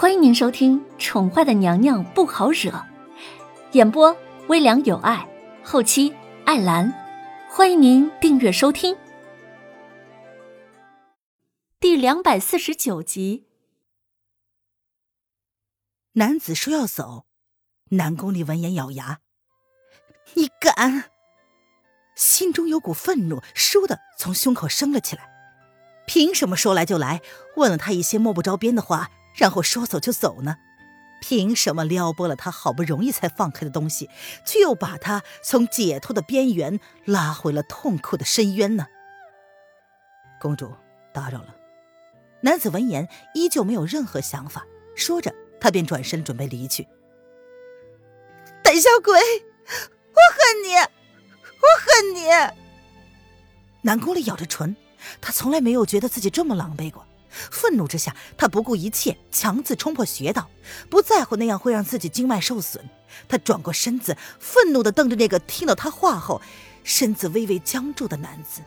欢迎您收听《宠坏的娘娘不好惹》，演播微凉有爱，后期艾兰。欢迎您订阅收听。第两百四十九集，男子说要走，南宫里闻言咬牙：“你敢！”心中有股愤怒，倏地从胸口升了起来。凭什么说来就来？问了他一些摸不着边的话，然后说走就走呢？凭什么撩拨了他好不容易才放开的东西，却又把他从解脱的边缘拉回了痛苦的深渊呢？公主，打扰了。男子闻言依旧没有任何想法，说着，他便转身准备离去。胆小鬼，我恨你，我恨你！南宫烈咬着唇。他从来没有觉得自己这么狼狈过，愤怒之下，他不顾一切强自冲破穴道，不在乎那样会让自己经脉受损。他转过身子，愤怒地瞪着那个听到他话后身子微微僵住的男子：“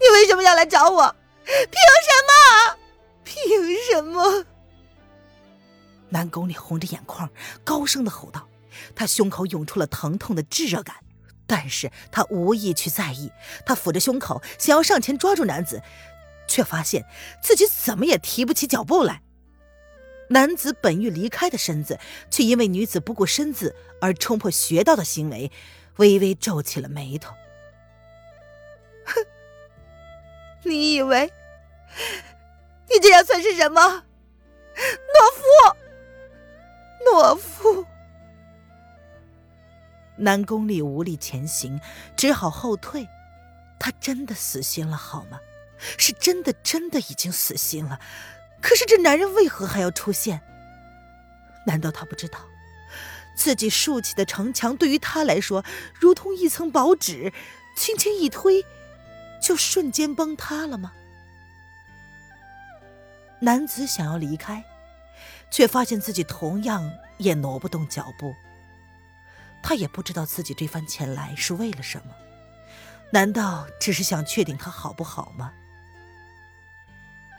你为什么要来找我？凭什么？凭什么？”南宫里红着眼眶，高声的吼道，他胸口涌出了疼痛的炙热感。但是他无意去在意，他抚着胸口，想要上前抓住男子，却发现自己怎么也提不起脚步来。男子本欲离开的身子，却因为女子不顾身子而冲破穴道的行为，微微皱起了眉头。哼，你以为你这样算是什么？懦夫，懦夫！南宫里无力前行，只好后退。他真的死心了，好吗？是真的，真的已经死心了。可是这男人为何还要出现？难道他不知道，自己竖起的城墙对于他来说如同一层薄纸，轻轻一推，就瞬间崩塌了吗？男子想要离开，却发现自己同样也挪不动脚步。他也不知道自己这番前来是为了什么，难道只是想确定他好不好吗？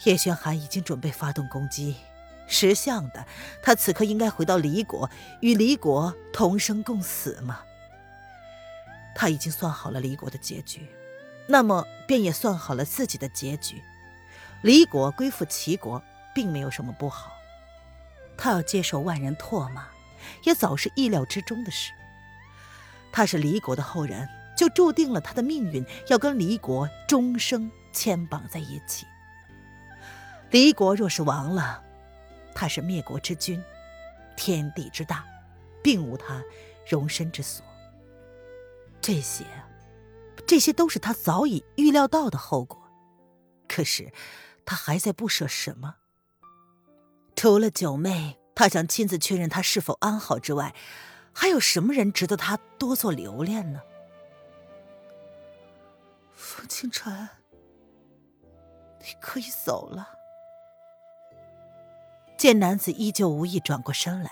叶玄寒已经准备发动攻击，识相的他此刻应该回到离国，与离国同生共死吗？他已经算好了离国的结局，那么便也算好了自己的结局。离国归附齐国，并没有什么不好。他要接受万人唾骂，也早是意料之中的事。他是离国的后人，就注定了他的命运要跟离国终生牵绑在一起。离国若是亡了，他是灭国之君，天地之大，并无他容身之所。这些，这些都是他早已预料到的后果。可是，他还在不舍什么？除了九妹，他想亲自确认他是否安好之外。还有什么人值得他多做留恋呢？风清晨，你可以走了。见男子依旧无意转过身来，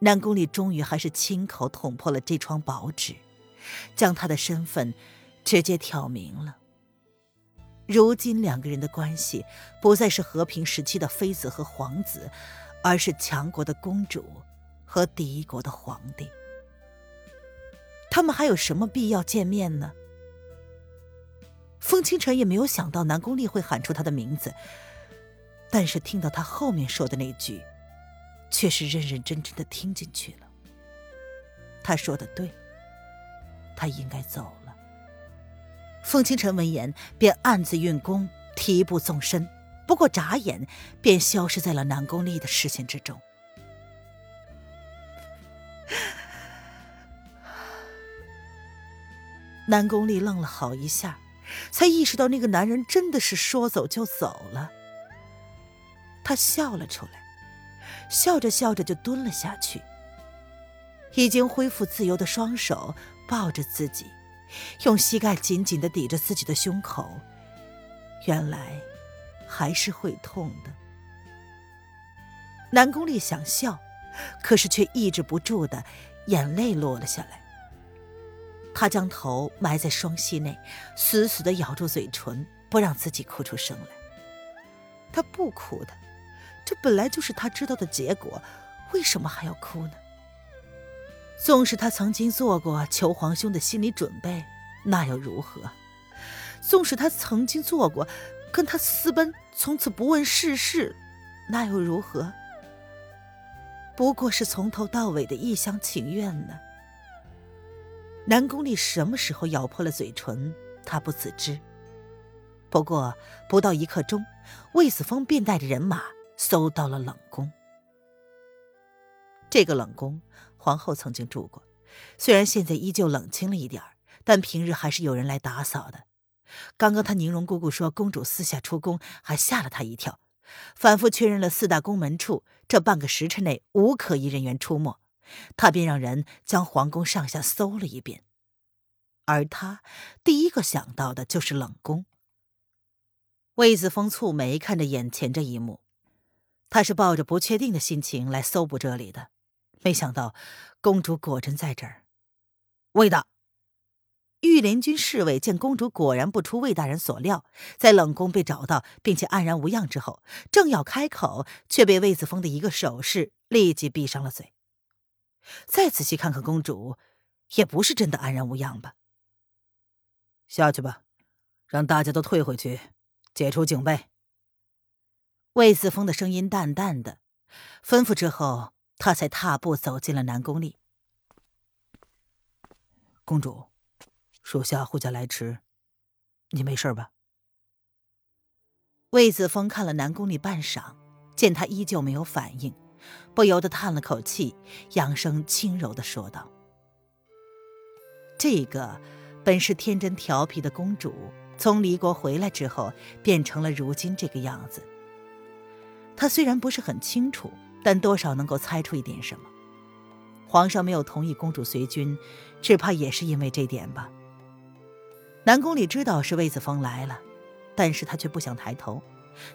南宫里终于还是亲口捅破了这窗薄纸，将他的身份直接挑明了。如今两个人的关系不再是和平时期的妃子和皇子，而是强国的公主。和敌国的皇帝，他们还有什么必要见面呢？风清晨也没有想到南宫烈会喊出他的名字，但是听到他后面说的那句，却是认认真真的听进去了。他说的对，他应该走了。风清晨闻言便暗自运功，提步纵身，不过眨眼便消失在了南宫烈的视线之中。南宫丽愣了好一下，才意识到那个男人真的是说走就走了。他笑了出来，笑着笑着就蹲了下去。已经恢复自由的双手抱着自己，用膝盖紧紧的抵着自己的胸口。原来，还是会痛的。南宫丽想笑，可是却抑制不住的眼泪落了下来。他将头埋在双膝内，死死的咬住嘴唇，不让自己哭出声来。他不哭的，这本来就是他知道的结果，为什么还要哭呢？纵使他曾经做过求皇兄的心理准备，那又如何？纵使他曾经做过跟他私奔，从此不问世事，那又如何？不过是从头到尾的一厢情愿呢。南宫丽什么时候咬破了嘴唇，他不自知。不过不到一刻钟，魏子峰便带着人马搜到了冷宫。这个冷宫，皇后曾经住过，虽然现在依旧冷清了一点但平日还是有人来打扫的。刚刚他宁荣姑姑说公主私下出宫，还吓了他一跳。反复确认了四大宫门处这半个时辰内无可疑人员出没，他便让人将皇宫上下搜了一遍。而他第一个想到的就是冷宫。魏子峰蹙眉看着眼前这一幕，他是抱着不确定的心情来搜捕这里的，没想到公主果真在这儿。魏大。御林军侍卫见公主果然不出魏大人所料，在冷宫被找到并且安然无恙之后，正要开口，却被魏子峰的一个手势立即闭上了嘴。再仔细看看公主，也不是真的安然无恙吧？下去吧，让大家都退回去，解除警备。魏子峰的声音淡淡的吩咐之后，他才踏步走进了南宫里。公主。属下护驾来迟，你没事吧？魏子峰看了南宫里半晌，见他依旧没有反应，不由得叹了口气，扬声轻柔的说道：“这个本是天真调皮的公主，从离国回来之后，变成了如今这个样子。她虽然不是很清楚，但多少能够猜出一点什么。皇上没有同意公主随军，只怕也是因为这点吧。”南宫里知道是魏子峰来了，但是他却不想抬头，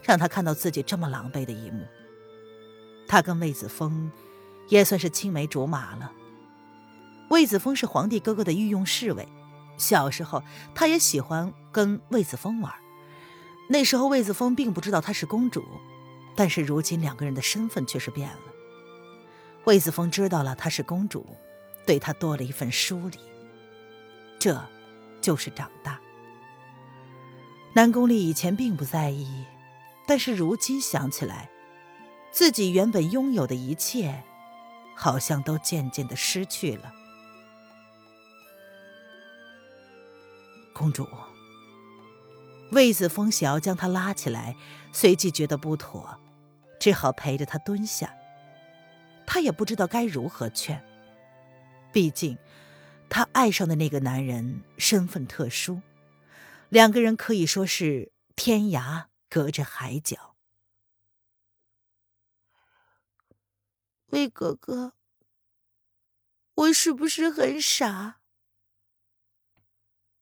让他看到自己这么狼狈的一幕。他跟魏子峰也算是青梅竹马了。魏子峰是皇帝哥哥的御用侍卫，小时候他也喜欢跟魏子峰玩。那时候魏子峰并不知道她是公主，但是如今两个人的身份却是变了。魏子峰知道了她是公主，对她多了一份疏离。这。就是长大。南宫丽以前并不在意，但是如今想起来，自己原本拥有的一切，好像都渐渐的失去了。公主，魏子峰想要将她拉起来，随即觉得不妥，只好陪着她蹲下。他也不知道该如何劝，毕竟。他爱上的那个男人身份特殊，两个人可以说是天涯隔着海角。魏哥哥，我是不是很傻？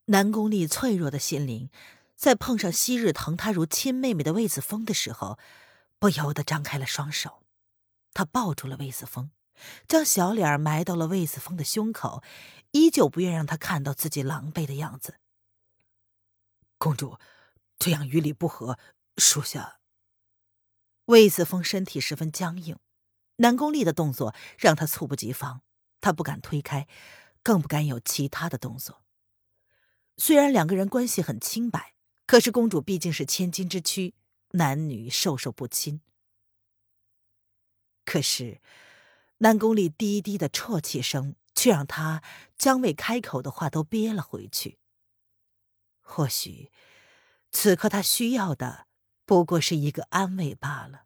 南宫丽脆弱的心灵，在碰上昔日疼她如亲妹妹的魏子峰的时候，不由得张开了双手，她抱住了魏子峰。将小脸埋到了魏子峰的胸口，依旧不愿让他看到自己狼狈的样子。公主，这样与理不合，属下。魏子峰身体十分僵硬，南宫丽的动作让他猝不及防，他不敢推开，更不敢有其他的动作。虽然两个人关系很清白，可是公主毕竟是千金之躯，男女授受不亲。可是。南宫丽低低的啜泣声，却让他将未开口的话都憋了回去。或许，此刻他需要的不过是一个安慰罢了。